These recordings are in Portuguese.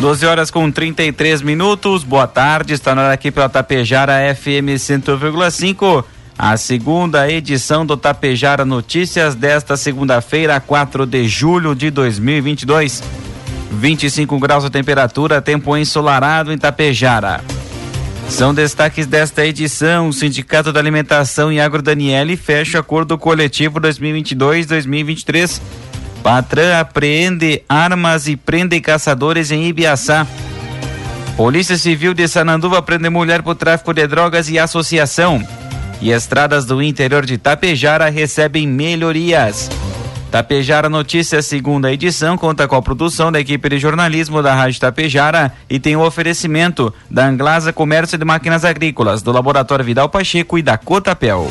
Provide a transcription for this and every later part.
12 horas com 33 minutos. Boa tarde, está na hora aqui pela Tapejara FM 100,5. A segunda edição do Tapejara Notícias desta segunda-feira, 4 de julho de 2022. 25 graus de temperatura, tempo ensolarado em Tapejara. São destaques desta edição. O Sindicato da Alimentação e Agro Daniele fecha acordo coletivo 2022-2023 Patran apreende armas e prende caçadores em Ibiaçá. Polícia Civil de Sananduva prende mulher por tráfico de drogas e associação. E estradas do interior de Tapejara recebem melhorias. Tapejara Notícias, segunda edição, conta com a produção da equipe de jornalismo da Rádio Tapejara e tem o oferecimento da Anglasa Comércio de Máquinas Agrícolas, do Laboratório Vidal Pacheco e da Cotapel.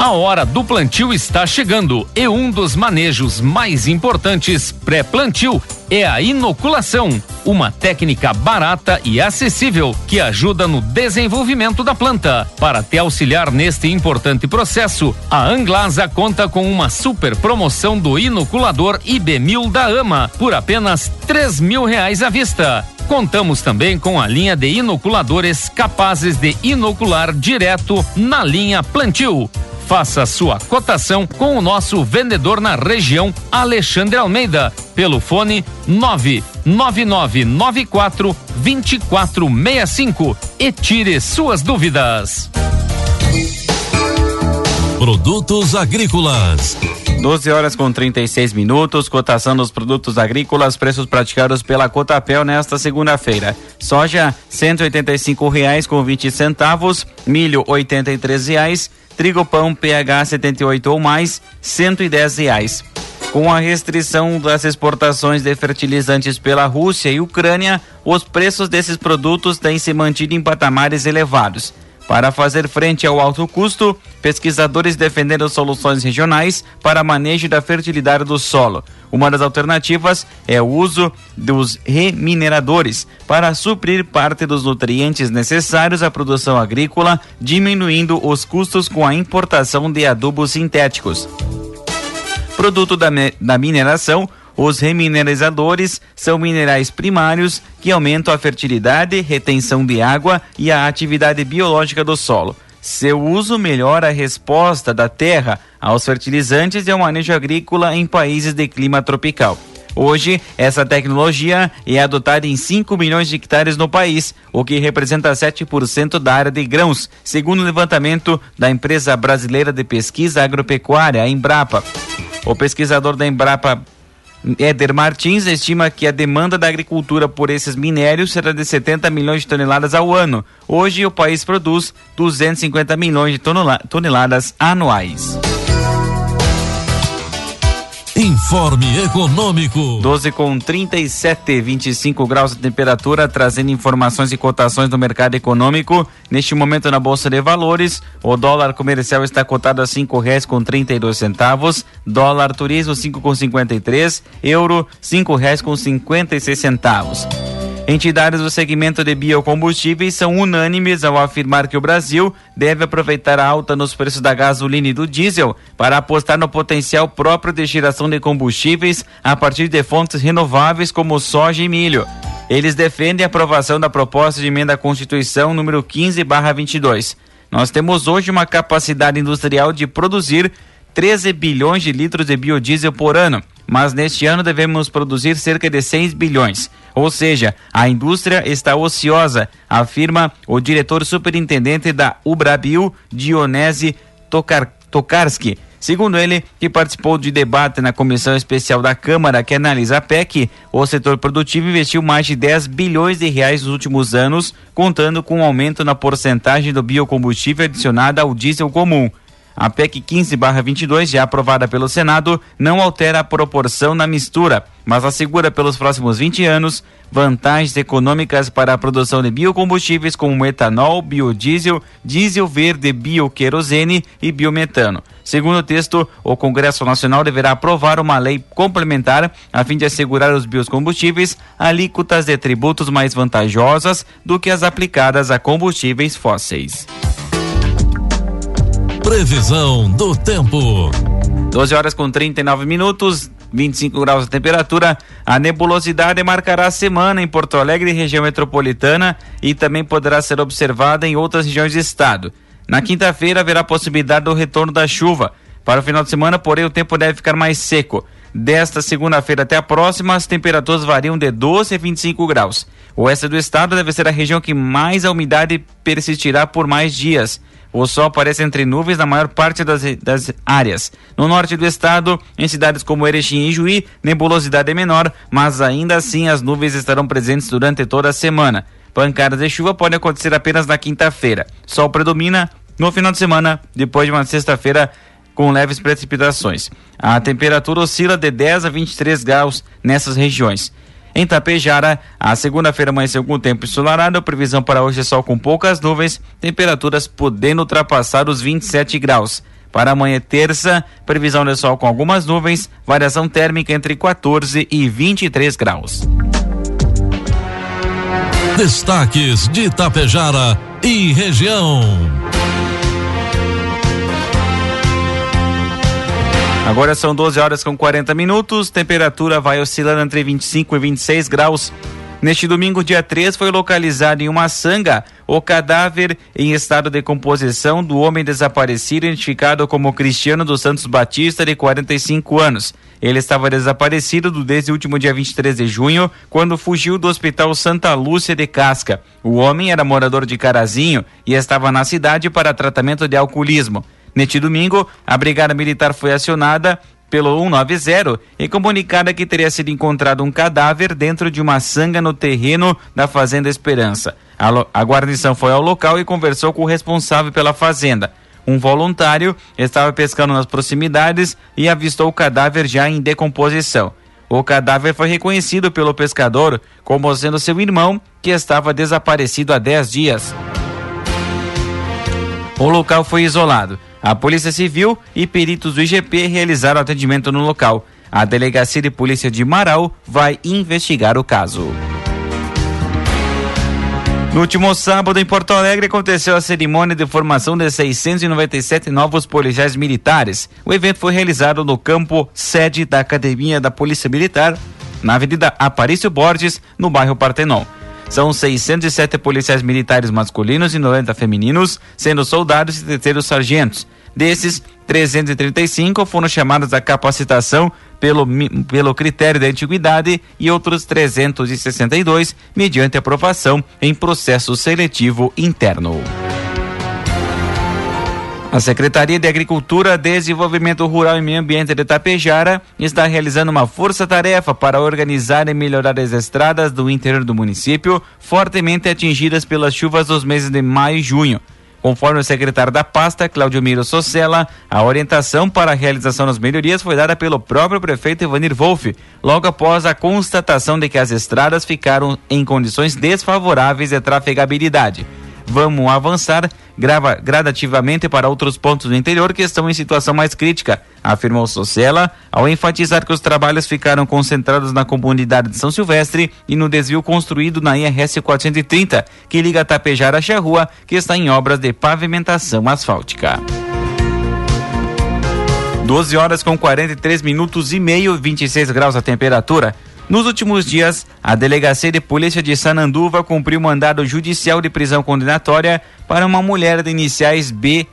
A hora do plantio está chegando e um dos manejos mais importantes pré-plantio é a inoculação, uma técnica barata e acessível que ajuda no desenvolvimento da planta. Para te auxiliar neste importante processo, a Anglasa conta com uma super promoção do inoculador IB1000 da AMA por apenas três mil reais à vista. Contamos também com a linha de inoculadores capazes de inocular direto na linha plantio. Faça sua cotação com o nosso vendedor na região, Alexandre Almeida, pelo fone 99994 2465 e tire suas dúvidas. Produtos agrícolas 12 horas com 36 minutos, cotação dos produtos agrícolas, preços praticados pela Cotapel nesta segunda-feira. Soja, e reais com 20 centavos, milho, e reais, trigo pão PH 78 ou mais, e reais. Com a restrição das exportações de fertilizantes pela Rússia e Ucrânia, os preços desses produtos têm se mantido em patamares elevados. Para fazer frente ao alto custo, pesquisadores defenderam soluções regionais para manejo da fertilidade do solo. Uma das alternativas é o uso dos remineradores para suprir parte dos nutrientes necessários à produção agrícola, diminuindo os custos com a importação de adubos sintéticos. Produto da, da mineração, os remineralizadores são minerais primários que aumentam a fertilidade, retenção de água e a atividade biológica do solo. Seu uso melhora a resposta da terra aos fertilizantes e ao manejo agrícola em países de clima tropical. Hoje, essa tecnologia é adotada em 5 milhões de hectares no país, o que representa 7% da área de grãos, segundo o levantamento da empresa brasileira de pesquisa agropecuária, Embrapa. O pesquisador da Embrapa Éder Martins estima que a demanda da agricultura por esses minérios será de 70 milhões de toneladas ao ano. Hoje, o país produz 250 milhões de toneladas anuais. Informe Econômico. 12 com 37, 25 graus de temperatura, trazendo informações e cotações do mercado econômico. Neste momento na Bolsa de Valores, o dólar comercial está cotado a cinco reais com trinta e dois centavos, dólar turismo cinco com cinquenta e três, euro cinco reais com cinquenta e seis centavos. Entidades do segmento de biocombustíveis são unânimes ao afirmar que o Brasil deve aproveitar a alta nos preços da gasolina e do diesel para apostar no potencial próprio de geração de combustíveis a partir de fontes renováveis como soja e milho. Eles defendem a aprovação da proposta de emenda à Constituição número 15/22. Nós temos hoje uma capacidade industrial de produzir 13 bilhões de litros de biodiesel por ano, mas neste ano devemos produzir cerca de 6 bilhões. Ou seja, a indústria está ociosa, afirma o diretor superintendente da Ubrabil, Dionese Tokar Tokarski. Segundo ele, que participou de debate na comissão especial da Câmara que analisa a PEC, o setor produtivo investiu mais de 10 bilhões de reais nos últimos anos, contando com um aumento na porcentagem do biocombustível adicionada ao diesel comum. A PEC 15/22, já aprovada pelo Senado, não altera a proporção na mistura, mas assegura pelos próximos 20 anos vantagens econômicas para a produção de biocombustíveis como etanol, biodiesel, diesel verde, bioquerosene e biometano. Segundo o texto, o Congresso Nacional deverá aprovar uma lei complementar a fim de assegurar os biocombustíveis alíquotas de tributos mais vantajosas do que as aplicadas a combustíveis fósseis. Previsão do tempo. 12 horas com 39 minutos, 25 graus de temperatura. A nebulosidade marcará a semana em Porto Alegre, região metropolitana, e também poderá ser observada em outras regiões do estado. Na quinta-feira haverá possibilidade do retorno da chuva. Para o final de semana, porém, o tempo deve ficar mais seco. Desta segunda-feira até a próxima, as temperaturas variam de 12 a 25 graus. O oeste do estado deve ser a região que mais a umidade persistirá por mais dias. O sol aparece entre nuvens na maior parte das, das áreas. No norte do estado, em cidades como Erechim e Juí, nebulosidade é menor, mas ainda assim as nuvens estarão presentes durante toda a semana. Pancadas de chuva podem acontecer apenas na quinta-feira. Sol predomina no final de semana, depois de uma sexta-feira com leves precipitações. A temperatura oscila de 10 a 23 graus nessas regiões. Em Tapejara, a segunda-feira amanheceu com tempo ensolarado, previsão para hoje é sol com poucas nuvens, temperaturas podendo ultrapassar os 27 graus. Para amanhã, terça, previsão de sol com algumas nuvens, variação térmica entre 14 e 23 graus. Destaques de Tapejara e região. Agora são 12 horas com 40 minutos, temperatura vai oscilando entre 25 e 26 graus. Neste domingo, dia 3, foi localizado em uma sanga o cadáver em estado de decomposição do homem desaparecido, identificado como Cristiano dos Santos Batista, de 45 anos. Ele estava desaparecido desde o último dia 23 de junho, quando fugiu do Hospital Santa Lúcia de Casca. O homem era morador de Carazinho e estava na cidade para tratamento de alcoolismo. Neste domingo, a Brigada Militar foi acionada pelo 190 e comunicada que teria sido encontrado um cadáver dentro de uma sanga no terreno da Fazenda Esperança. A, a guarnição foi ao local e conversou com o responsável pela fazenda. Um voluntário estava pescando nas proximidades e avistou o cadáver já em decomposição. O cadáver foi reconhecido pelo pescador como sendo seu irmão, que estava desaparecido há 10 dias. O local foi isolado. A Polícia Civil e peritos do IGP realizaram atendimento no local. A Delegacia de Polícia de Marau vai investigar o caso. No último sábado, em Porto Alegre, aconteceu a cerimônia de formação de 697 novos policiais militares. O evento foi realizado no campo sede da Academia da Polícia Militar, na Avenida Aparício Borges, no bairro Partenon. São 607 policiais militares masculinos e 90 femininos, sendo soldados e terceiros sargentos. Desses, 335 foram chamados à capacitação pelo, pelo critério da antiguidade e outros 362 mediante aprovação em processo seletivo interno. A Secretaria de Agricultura, Desenvolvimento Rural e Meio Ambiente de Tapejara está realizando uma força-tarefa para organizar e melhorar as estradas do interior do município, fortemente atingidas pelas chuvas dos meses de maio e junho. Conforme o secretário da pasta, Claudio Miro Socella, a orientação para a realização das melhorias foi dada pelo próprio prefeito Ivanir Wolff, logo após a constatação de que as estradas ficaram em condições desfavoráveis de trafegabilidade. Vamos avançar grava, gradativamente para outros pontos do interior que estão em situação mais crítica, afirmou Socella, ao enfatizar que os trabalhos ficaram concentrados na comunidade de São Silvestre e no desvio construído na IRS 430, que liga Tapejara a Charrua, que está em obras de pavimentação asfáltica. 12 horas com 43 minutos e meio, 26 graus a temperatura. Nos últimos dias, a Delegacia de Polícia de Sananduva cumpriu mandado judicial de prisão condenatória para uma mulher de iniciais B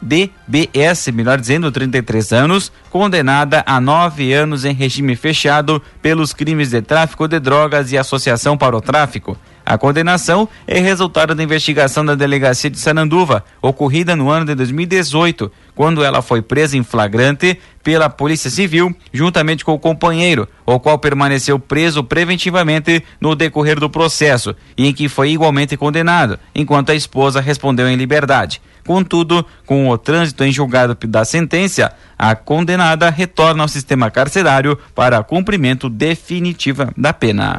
DBS, melhor dizendo, 33 anos, condenada a nove anos em regime fechado pelos crimes de tráfico de drogas e associação para o tráfico. A condenação é resultado da investigação da delegacia de Sananduva, ocorrida no ano de 2018, quando ela foi presa em flagrante pela Polícia Civil, juntamente com o companheiro, o qual permaneceu preso preventivamente no decorrer do processo e em que foi igualmente condenado, enquanto a esposa respondeu em liberdade. Contudo, com o trânsito em julgado da sentença, a condenada retorna ao sistema carcerário para cumprimento definitiva da pena.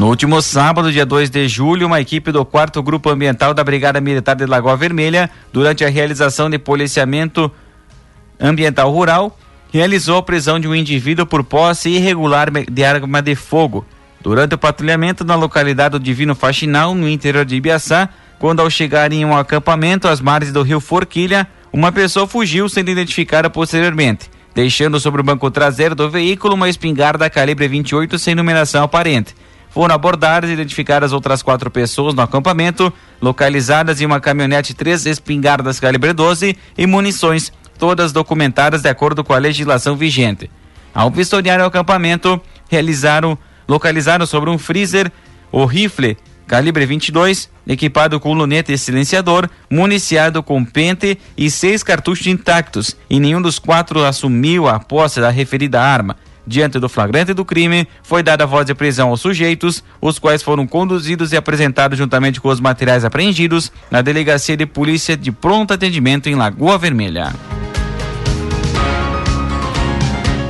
No último sábado, dia 2 de julho, uma equipe do 4 Grupo Ambiental da Brigada Militar de Lagoa Vermelha, durante a realização de policiamento ambiental rural, realizou a prisão de um indivíduo por posse irregular de arma de fogo. Durante o patrulhamento na localidade do Divino Faxinal, no interior de Ibiaçá, quando ao chegar em um acampamento às margens do rio Forquilha, uma pessoa fugiu sendo identificada posteriormente, deixando sobre o banco traseiro do veículo uma espingarda calibre 28 sem numeração aparente. Foram abordadas e identificadas outras quatro pessoas no acampamento, localizadas em uma caminhonete três espingardas calibre 12 e munições, todas documentadas de acordo com a legislação vigente. Ao vistoriar o acampamento, realizaram, localizaram sobre um freezer o rifle calibre 22, equipado com luneta e silenciador, municiado com pente e seis cartuchos intactos, e nenhum dos quatro assumiu a posse da referida arma. Diante do flagrante do crime, foi dada voz de prisão aos sujeitos, os quais foram conduzidos e apresentados juntamente com os materiais apreendidos na Delegacia de Polícia de Pronto Atendimento em Lagoa Vermelha.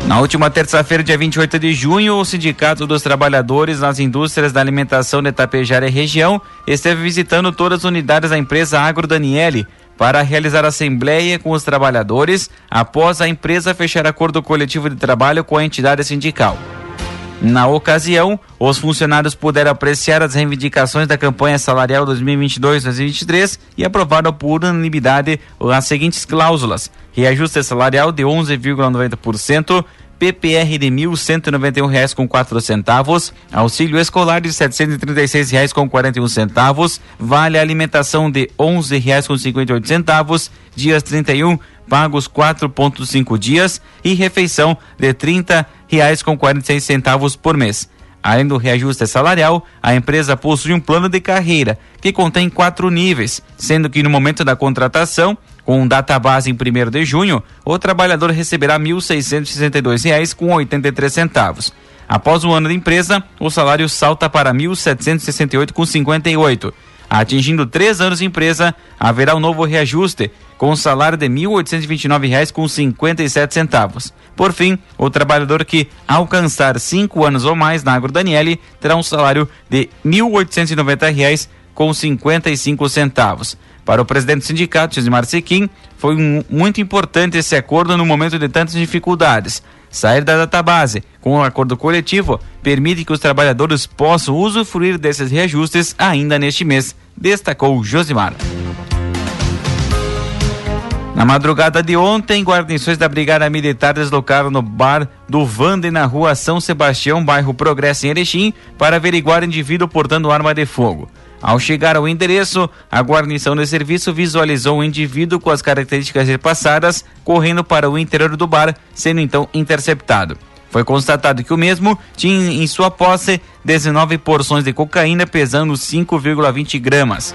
Na última terça-feira, dia 28 de junho, o Sindicato dos Trabalhadores nas Indústrias da Alimentação de Tapejara e região esteve visitando todas as unidades da empresa Agro Daniele para realizar assembleia com os trabalhadores após a empresa fechar acordo coletivo de trabalho com a entidade sindical. Na ocasião, os funcionários puderam apreciar as reivindicações da campanha salarial 2022-2023 e aprovaram por unanimidade as seguintes cláusulas: reajuste salarial de 11,90%, PPR de R$ 1.191 com quatro centavos, auxílio escolar de 736 reais com 41 centavos, vale alimentação de 11 reais com 58 centavos, dias 31 pagos 4.5 dias e refeição de 30 reais com 46 centavos por mês. Além do reajuste salarial, a empresa possui um plano de carreira que contém quatro níveis, sendo que no momento da contratação com data base em 1 de junho, o trabalhador receberá R$ 1.662,83 com 83 centavos. Após um ano de empresa, o salário salta para R$ 1.768 com 58. Atingindo três anos de empresa, haverá um novo reajuste, com salário de R$ 1.829,57. com 57 centavos. Por fim, o trabalhador que alcançar cinco anos ou mais na Agro Daniele terá um salário de R$ 1.890,55. com 55 centavos. Para o presidente do sindicato, Josimar Sequim, foi um, muito importante esse acordo no momento de tantas dificuldades. Sair da database com um acordo coletivo permite que os trabalhadores possam usufruir desses reajustes ainda neste mês, destacou Josimar. Na madrugada de ontem, guarnições da Brigada Militar deslocaram no bar do Vande na rua São Sebastião, bairro Progresso em Erechim, para averiguar indivíduo portando arma de fogo. Ao chegar ao endereço, a guarnição de serviço visualizou um indivíduo com as características repassadas correndo para o interior do bar, sendo então interceptado. Foi constatado que o mesmo tinha em sua posse 19 porções de cocaína pesando 5,20 gramas.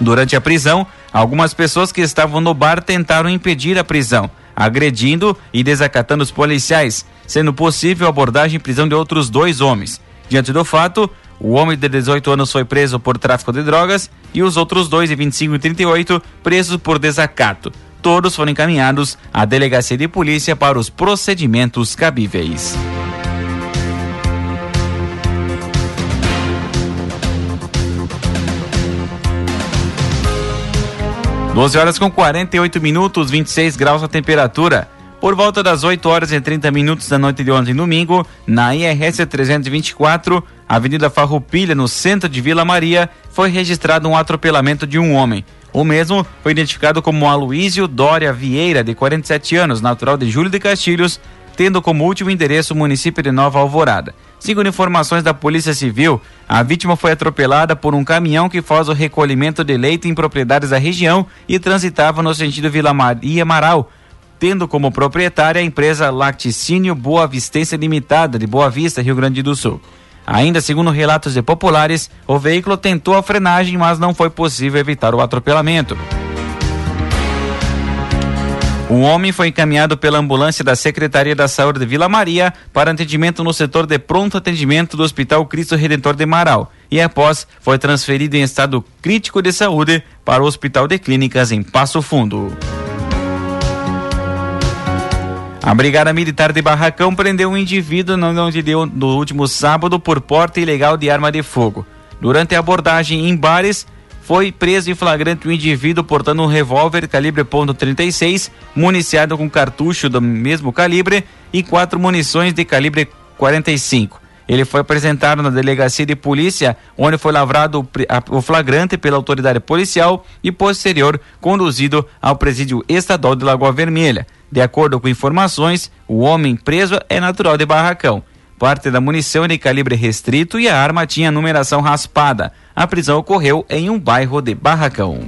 Durante a prisão, algumas pessoas que estavam no bar tentaram impedir a prisão, agredindo e desacatando os policiais, sendo possível abordagem e prisão de outros dois homens. Diante do fato, o homem de 18 anos foi preso por tráfico de drogas e os outros dois, de 25 e 38, presos por desacato. Todos foram encaminhados à delegacia de polícia para os procedimentos cabíveis. Doze horas com 48 minutos, 26 graus a temperatura. Por volta das 8 horas e 30 minutos da noite de ontem, domingo, na IRS 324, Avenida Farroupilha, no centro de Vila Maria, foi registrado um atropelamento de um homem. O mesmo foi identificado como Aloísio Dória Vieira, de 47 anos, natural de Júlio de Castilhos, tendo como último endereço o município de Nova Alvorada. Segundo informações da Polícia Civil, a vítima foi atropelada por um caminhão que faz o recolhimento de leite em propriedades da região e transitava no sentido Vila Maria Amaral, tendo como proprietária a empresa Lacticínio Boa Vistência Limitada, de Boa Vista, Rio Grande do Sul. Ainda segundo relatos de populares, o veículo tentou a frenagem, mas não foi possível evitar o atropelamento. O homem foi encaminhado pela ambulância da Secretaria da Saúde de Vila Maria para atendimento no setor de pronto atendimento do Hospital Cristo Redentor de Marau e após foi transferido em estado crítico de saúde para o Hospital de Clínicas em Passo Fundo. A Brigada Militar de Barracão prendeu um indivíduo no, no último sábado por porte ilegal de arma de fogo. Durante a abordagem em bares, foi preso em flagrante um indivíduo portando um revólver calibre .36, municiado com cartucho do mesmo calibre e quatro munições de calibre 45. Ele foi apresentado na delegacia de polícia, onde foi lavrado o flagrante pela autoridade policial e posterior conduzido ao presídio estadual de Lagoa Vermelha. De acordo com informações, o homem preso é natural de Barracão. Parte da munição é de calibre restrito e a arma tinha numeração raspada. A prisão ocorreu em um bairro de Barracão.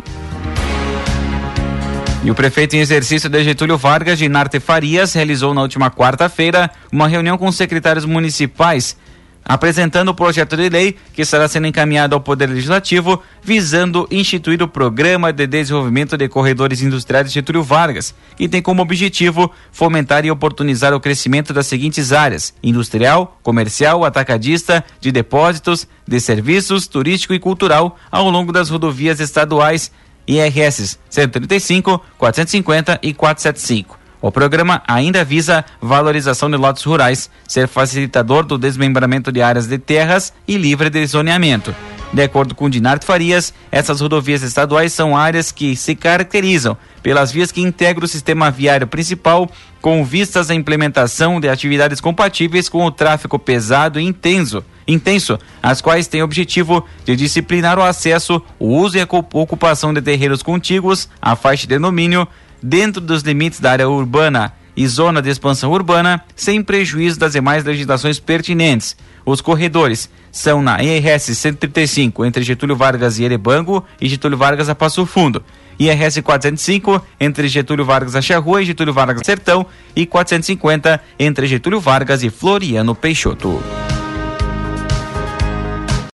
E o prefeito em exercício de Getúlio Vargas, Ginarte Farias, realizou na última quarta-feira uma reunião com secretários municipais apresentando o projeto de lei que estará sendo encaminhado ao Poder Legislativo, visando instituir o Programa de Desenvolvimento de Corredores Industriais de Getúlio Vargas, que tem como objetivo fomentar e oportunizar o crescimento das seguintes áreas: industrial, comercial, atacadista, de depósitos, de serviços, turístico e cultural, ao longo das rodovias estaduais IRS 135, 450 e 475 o programa ainda visa valorização de lotes rurais, ser facilitador do desmembramento de áreas de terras e livre de zoneamento. De acordo com Dinarte Farias, essas rodovias estaduais são áreas que se caracterizam pelas vias que integram o sistema viário principal, com vistas à implementação de atividades compatíveis com o tráfego pesado e intenso, intenso, as quais têm o objetivo de disciplinar o acesso, o uso e a ocupação de terreiros contíguos à faixa de domínio, dentro dos limites da área urbana e zona de expansão urbana, sem prejuízo das demais legislações pertinentes. Os corredores são na IRS 135 entre Getúlio Vargas e Erebango e Getúlio Vargas a Passo Fundo. IRS 405 entre Getúlio Vargas a Charrua e Getúlio Vargas Sertão e 450 entre Getúlio Vargas e Floriano Peixoto.